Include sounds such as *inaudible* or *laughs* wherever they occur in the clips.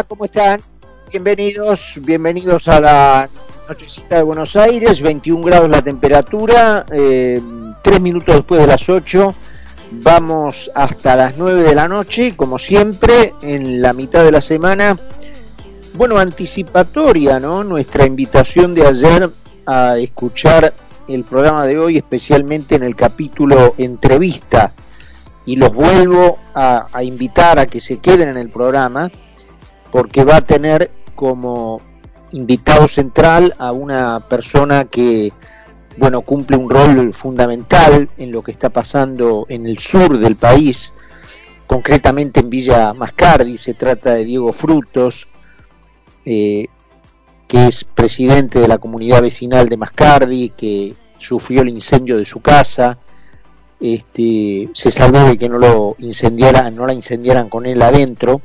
¿cómo están? Bienvenidos, bienvenidos a la nochecita de Buenos Aires, 21 grados la temperatura, eh, tres minutos después de las 8, vamos hasta las 9 de la noche, como siempre, en la mitad de la semana, bueno, anticipatoria, ¿no? Nuestra invitación de ayer a escuchar el programa de hoy, especialmente en el capítulo entrevista, y los vuelvo a invitar a que se queden en el programa, porque va a tener como invitado central a una persona que bueno cumple un rol fundamental en lo que está pasando en el sur del país concretamente en Villa Mascardi se trata de Diego Frutos eh, que es presidente de la comunidad vecinal de Mascardi que sufrió el incendio de su casa este, se salvó de que no lo incendiaran no la incendiaran con él adentro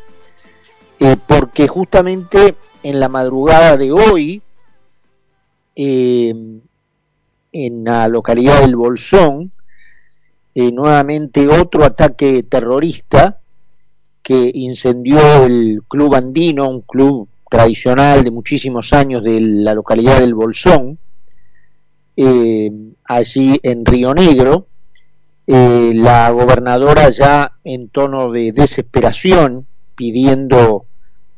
eh, porque justamente en la madrugada de hoy, eh, en la localidad del Bolsón, eh, nuevamente otro ataque terrorista que incendió el Club Andino, un club tradicional de muchísimos años de la localidad del Bolsón, allí en Río Negro. la gobernadora ya en tono de desesperación, pidiendo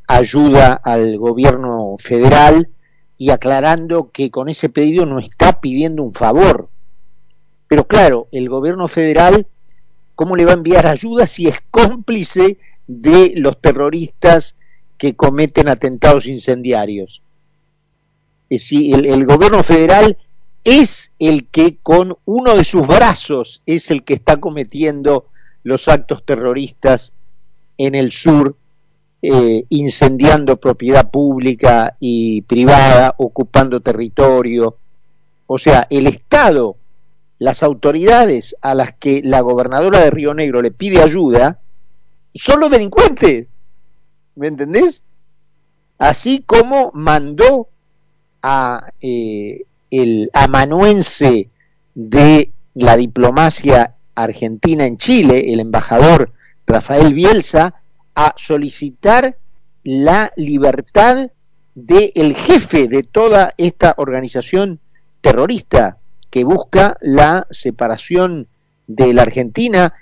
ayuda al gobierno federal y aclarando que con ese pedido no está pidiendo un favor. Pero claro, el gobierno federal, ¿cómo le va a enviar ayuda si es cómplice de los terroristas que cometen atentados incendiarios? Es decir, el, el gobierno federal es el que con uno de sus brazos es el que está cometiendo los actos terroristas en el sur eh, incendiando propiedad pública y privada, ocupando territorio. O sea, el Estado, las autoridades a las que la gobernadora de Río Negro le pide ayuda, son los delincuentes. ¿Me entendés? Así como mandó a eh, el amanuense de la diplomacia argentina en Chile, el embajador Rafael Bielsa, a solicitar la libertad del jefe de toda esta organización terrorista que busca la separación de la Argentina,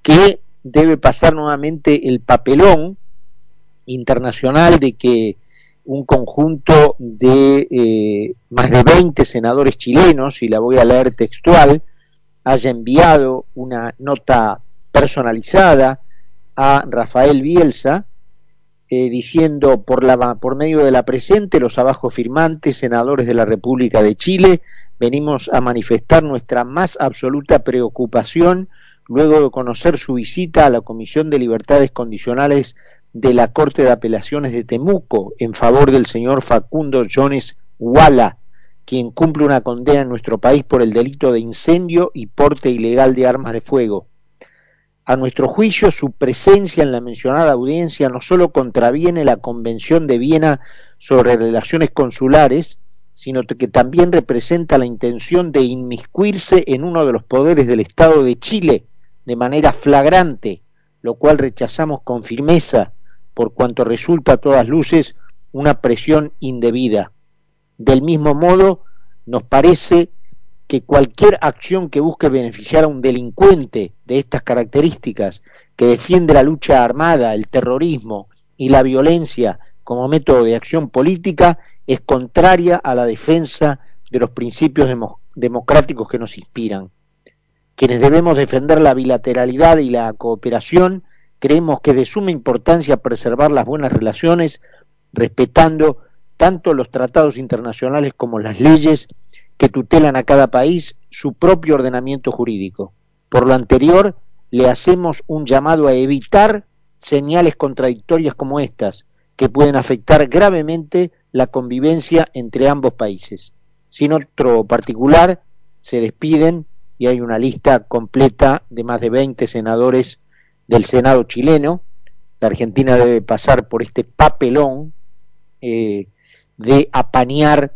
que debe pasar nuevamente el papelón internacional de que un conjunto de eh, más de 20 senadores chilenos, y la voy a leer textual, haya enviado una nota personalizada a Rafael Bielsa, eh, diciendo por, la, por medio de la presente, los abajo firmantes, senadores de la República de Chile, venimos a manifestar nuestra más absoluta preocupación luego de conocer su visita a la Comisión de Libertades Condicionales de la Corte de Apelaciones de Temuco en favor del señor Facundo Jones Walla, quien cumple una condena en nuestro país por el delito de incendio y porte ilegal de armas de fuego. A nuestro juicio, su presencia en la mencionada audiencia no solo contraviene la Convención de Viena sobre relaciones consulares, sino que también representa la intención de inmiscuirse en uno de los poderes del Estado de Chile de manera flagrante, lo cual rechazamos con firmeza, por cuanto resulta a todas luces una presión indebida. Del mismo modo, nos parece que cualquier acción que busque beneficiar a un delincuente de estas características, que defiende la lucha armada, el terrorismo y la violencia como método de acción política, es contraria a la defensa de los principios democráticos que nos inspiran. Quienes debemos defender la bilateralidad y la cooperación, creemos que es de suma importancia preservar las buenas relaciones, respetando tanto los tratados internacionales como las leyes que tutelan a cada país su propio ordenamiento jurídico. Por lo anterior, le hacemos un llamado a evitar señales contradictorias como estas, que pueden afectar gravemente la convivencia entre ambos países. Sin otro particular, se despiden y hay una lista completa de más de 20 senadores del Senado chileno. La Argentina debe pasar por este papelón eh, de apañar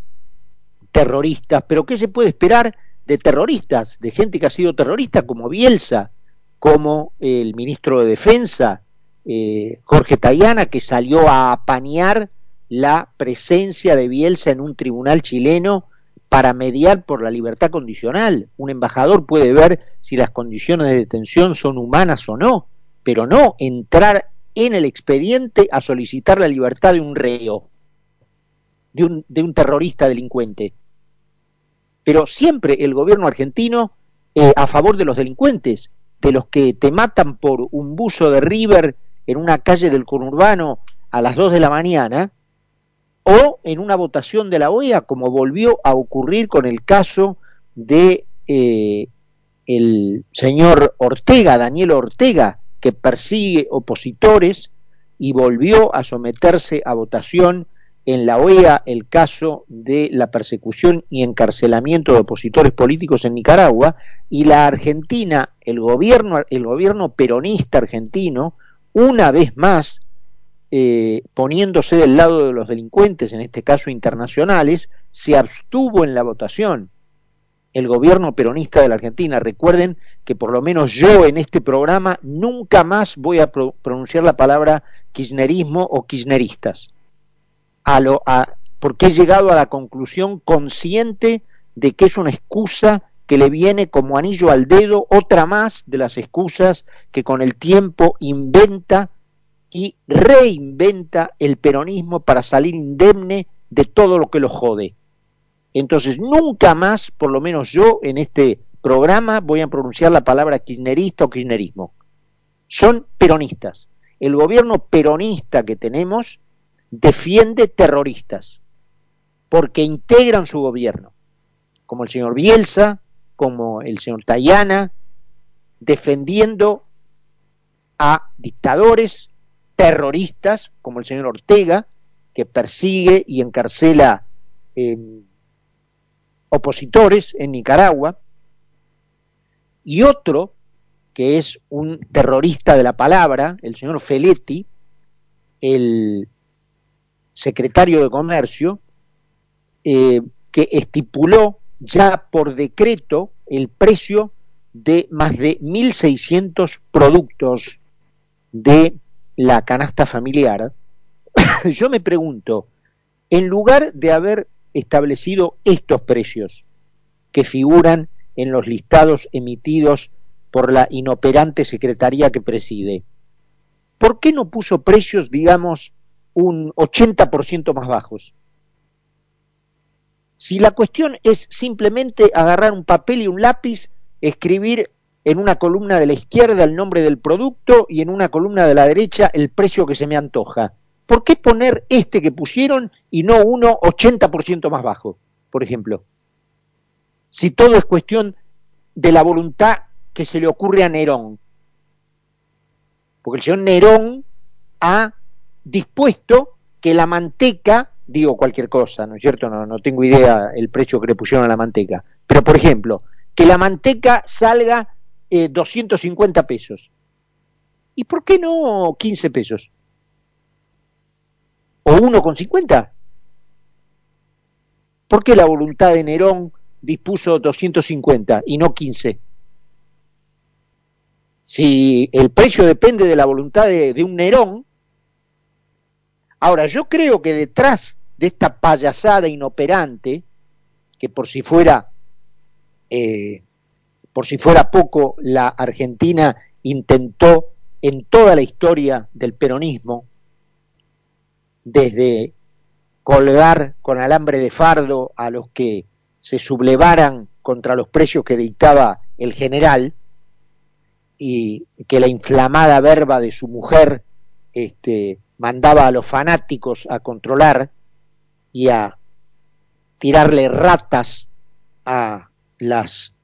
terroristas, pero ¿qué se puede esperar de terroristas, de gente que ha sido terrorista como Bielsa, como el ministro de Defensa, eh, Jorge Tayana, que salió a apañar la presencia de Bielsa en un tribunal chileno para mediar por la libertad condicional. Un embajador puede ver si las condiciones de detención son humanas o no, pero no entrar en el expediente a solicitar la libertad de un reo, de un, de un terrorista delincuente. Pero siempre el gobierno argentino eh, a favor de los delincuentes, de los que te matan por un buzo de River en una calle del conurbano a las 2 de la mañana, o en una votación de la OEA, como volvió a ocurrir con el caso de eh, el señor Ortega, Daniel Ortega, que persigue opositores y volvió a someterse a votación en la OEA el caso de la persecución y encarcelamiento de opositores políticos en Nicaragua y la Argentina, el gobierno, el gobierno peronista argentino, una vez más eh, poniéndose del lado de los delincuentes, en este caso internacionales, se abstuvo en la votación. El gobierno peronista de la Argentina, recuerden que por lo menos yo en este programa nunca más voy a pronunciar la palabra kirchnerismo o kirchneristas, a lo, a, porque he llegado a la conclusión consciente de que es una excusa que le viene como anillo al dedo, otra más de las excusas que con el tiempo inventa y reinventa el peronismo para salir indemne de todo lo que lo jode. Entonces, nunca más, por lo menos yo, en este programa voy a pronunciar la palabra kirchnerista o kirchnerismo. Son peronistas. El gobierno peronista que tenemos defiende terroristas, porque integran su gobierno, como el señor Bielsa, como el señor Tayana, defendiendo a dictadores, terroristas como el señor Ortega, que persigue y encarcela em, opositores en Nicaragua, y otro que es un terrorista de la palabra, el señor Feletti, el secretario de Comercio, eh, que estipuló ya por decreto el precio de más de 1.600 productos de la canasta familiar, *coughs* yo me pregunto, en lugar de haber establecido estos precios que figuran en los listados emitidos por la inoperante secretaría que preside, ¿por qué no puso precios, digamos, un 80% más bajos? Si la cuestión es simplemente agarrar un papel y un lápiz, escribir en una columna de la izquierda el nombre del producto y en una columna de la derecha el precio que se me antoja. ¿Por qué poner este que pusieron y no uno 80% más bajo, por ejemplo? Si todo es cuestión de la voluntad que se le ocurre a Nerón. Porque el señor Nerón ha dispuesto que la manteca, digo cualquier cosa, ¿no es cierto? No, no tengo idea el precio que le pusieron a la manteca. Pero, por ejemplo, que la manteca salga 250 eh, pesos. ¿Y por qué no 15 pesos? ¿O 1,50? ¿Por qué la voluntad de Nerón dispuso 250 y no 15? Si el precio depende de la voluntad de, un Nerón, ahora yo creo que detrás de esta payasada inoperante, que por si fuera eh, por si fuera poco, la Argentina intentó en toda la historia del peronismo, desde colgar con alambre de fardo a los que se sublevaran contra los precios que dictaba el general y que la inflamada verba de su mujer este, mandaba a los fanáticos a controlar y a tirarle ratas a las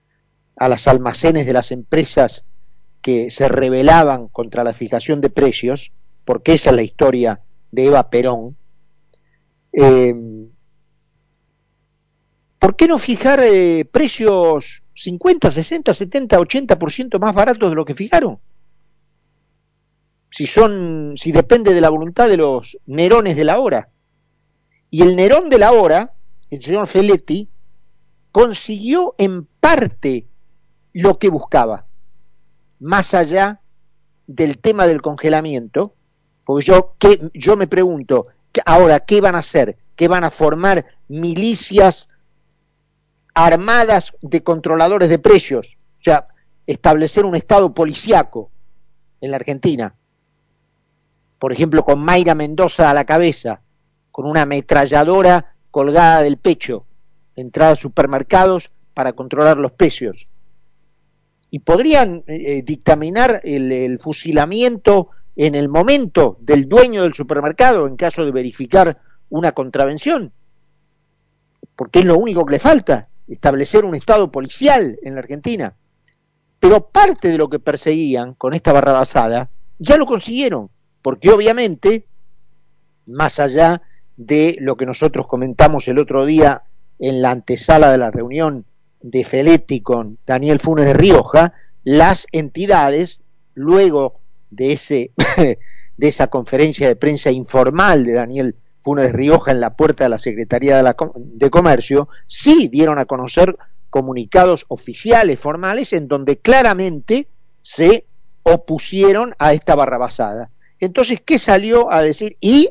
a las almacenes de las empresas que se rebelaban contra la fijación de precios, porque esa es la historia de Eva Perón, eh, ¿por qué no fijar eh, precios 50, 60, 70, 80% más baratos de lo que fijaron? Si son, si depende de la voluntad de los Nerones de la hora. Y el Nerón de la hora, el señor Feletti, consiguió en parte lo que buscaba, más allá del tema del congelamiento, Porque yo, ¿qué, yo me pregunto, ahora, ¿qué van a hacer? ¿Qué van a formar milicias armadas de controladores de precios? O sea, establecer un estado policiaco en la Argentina. Por ejemplo, con Mayra Mendoza a la cabeza, con una ametralladora colgada del pecho, entrar a supermercados para controlar los precios. Y podrían eh, dictaminar el, fusilamiento en el momento del dueño del supermercado en caso de verificar una contravención. Porque es lo único que le falta, establecer un estado policial en la Argentina. Pero parte de lo que perseguían con esta barra basada ya lo consiguieron, porque obviamente, más allá de lo que nosotros comentamos el otro día en la antesala de la reunión de Feletti con Daniel Funes de Rioja, las entidades, luego de, ese, *laughs* de esa conferencia de prensa informal de Daniel Funes de Rioja en la puerta de la Secretaría de, la, de Comercio, sí dieron a conocer comunicados oficiales, formales, en donde claramente se opusieron a esta barrabasada. Entonces, ¿qué salió a decir? Y,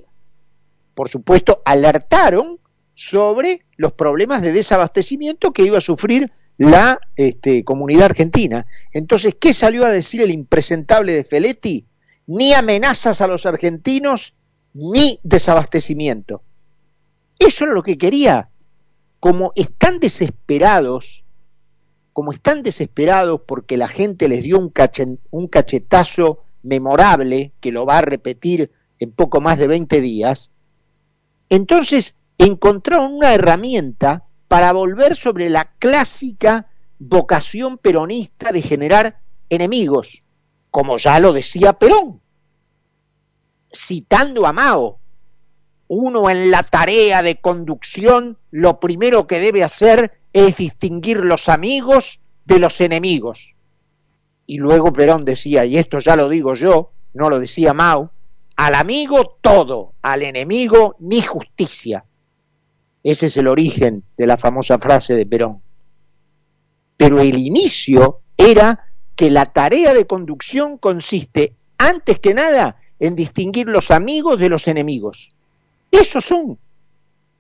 por supuesto, alertaron sobre los problemas de desabastecimiento que iba a sufrir la este, comunidad argentina. Entonces, ¿qué salió a decir el impresentable de Feletti? Ni amenazas a los argentinos, ni desabastecimiento. Eso era lo que quería. Como están desesperados, como están desesperados porque la gente les dio un, un cachetazo memorable, que lo va a repetir en poco más de 20 días, entonces encontraron una herramienta para volver sobre la clásica vocación peronista de generar enemigos, como ya lo decía Perón, citando a Mao. Uno en la tarea de conducción lo primero que debe hacer es distinguir los amigos de los enemigos. Y luego Perón decía, y esto ya lo digo yo, no lo decía Mao, al amigo todo, al enemigo ni justicia. Ese es el origen de la famosa frase de Perón. Pero el inicio era que la tarea de conducción consiste, antes que nada, en distinguir los amigos de los enemigos. Esos son,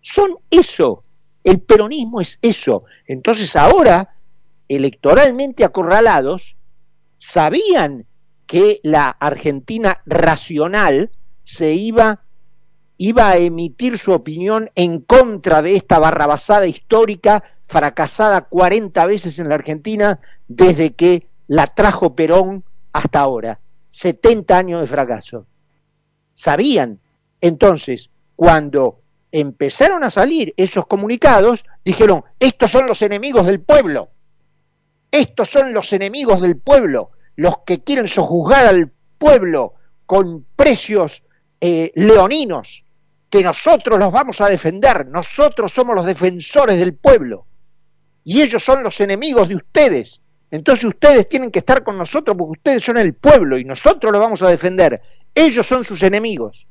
son eso. El peronismo es eso. Entonces ahora, electoralmente acorralados, sabían que la Argentina racional se iba iba a emitir su opinión en contra de esta barrabasada histórica fracasada 40 veces en la Argentina desde que la trajo Perón hasta ahora. 70 años de fracaso. Sabían. Entonces, cuando empezaron a salir esos comunicados, dijeron, estos son los enemigos del pueblo. Estos son los enemigos del pueblo, los que quieren sojuzgar al pueblo con precios eh, leoninos que nosotros los vamos a defender, nosotros somos los defensores del pueblo y ellos son los enemigos de ustedes. Entonces ustedes tienen que estar con nosotros porque ustedes son el pueblo y nosotros los vamos a defender. Ellos son sus enemigos.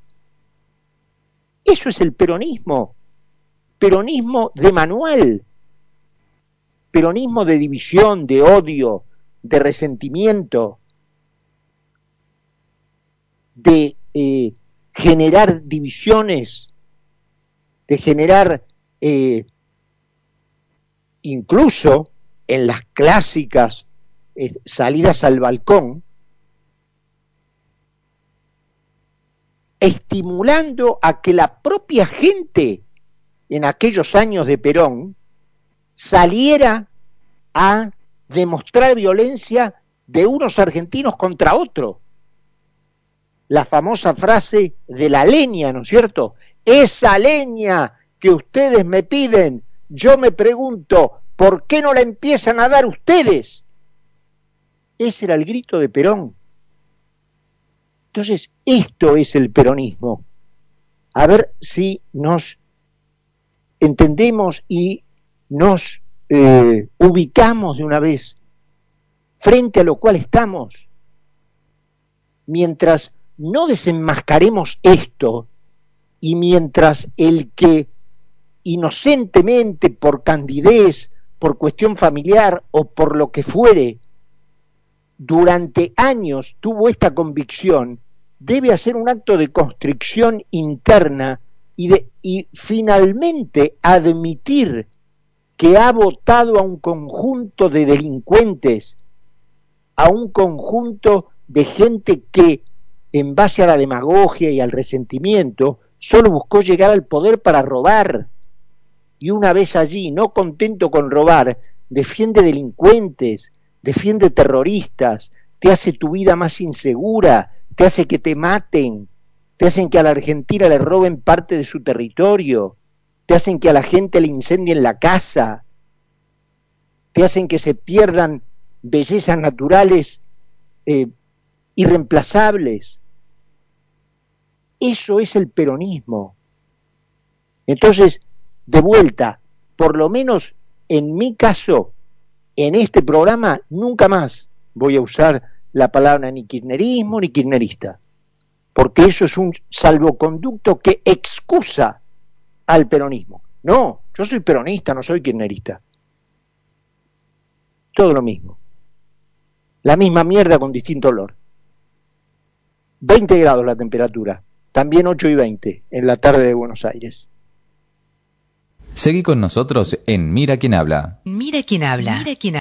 Eso es el peronismo. Peronismo de manual. Peronismo de división, de odio, de resentimiento, de eh, generar divisiones, de generar eh, incluso en las clásicas eh, salidas al balcón, estimulando a que la propia gente en aquellos años de Perón saliera a demostrar violencia de unos argentinos contra otros la famosa frase de la leña, ¿no es cierto? Esa leña que ustedes me piden, yo me pregunto, ¿por qué no la empiezan a dar ustedes? Ese era el grito de Perón. Entonces, esto es el peronismo. A ver si nos entendemos y nos eh, ubicamos de una vez frente a lo cual estamos. Mientras no desenmascaremos esto y mientras el que inocentemente por candidez, por cuestión familiar o por lo que fuere, durante años tuvo esta convicción, debe hacer un acto de constricción interna y, de, y finalmente admitir que ha votado a un conjunto de delincuentes, a un conjunto de gente que, en base a la demagogia y al resentimiento, solo buscó llegar al poder para robar. Y una vez allí, no contento con robar, defiende delincuentes, defiende terroristas, te hace tu vida más insegura, te hace que te maten, te hacen que a la Argentina le roben parte de su territorio, te hacen que a la gente le incendien la casa, te hacen que se pierdan bellezas naturales eh, irreemplazables. Eso es el peronismo. Entonces, de vuelta, por lo menos en mi caso, en este programa, nunca más voy a usar la palabra ni kirchnerismo ni kirchnerista, porque eso es un salvoconducto que excusa al peronismo. No, yo soy peronista, no soy kirchnerista. Todo lo mismo. La misma mierda con distinto olor. 20 grados la temperatura, también 8 y 20 en la tarde de Buenos Aires. Seguí con nosotros en Mira quién habla. Mira quién habla. Mira quién habla.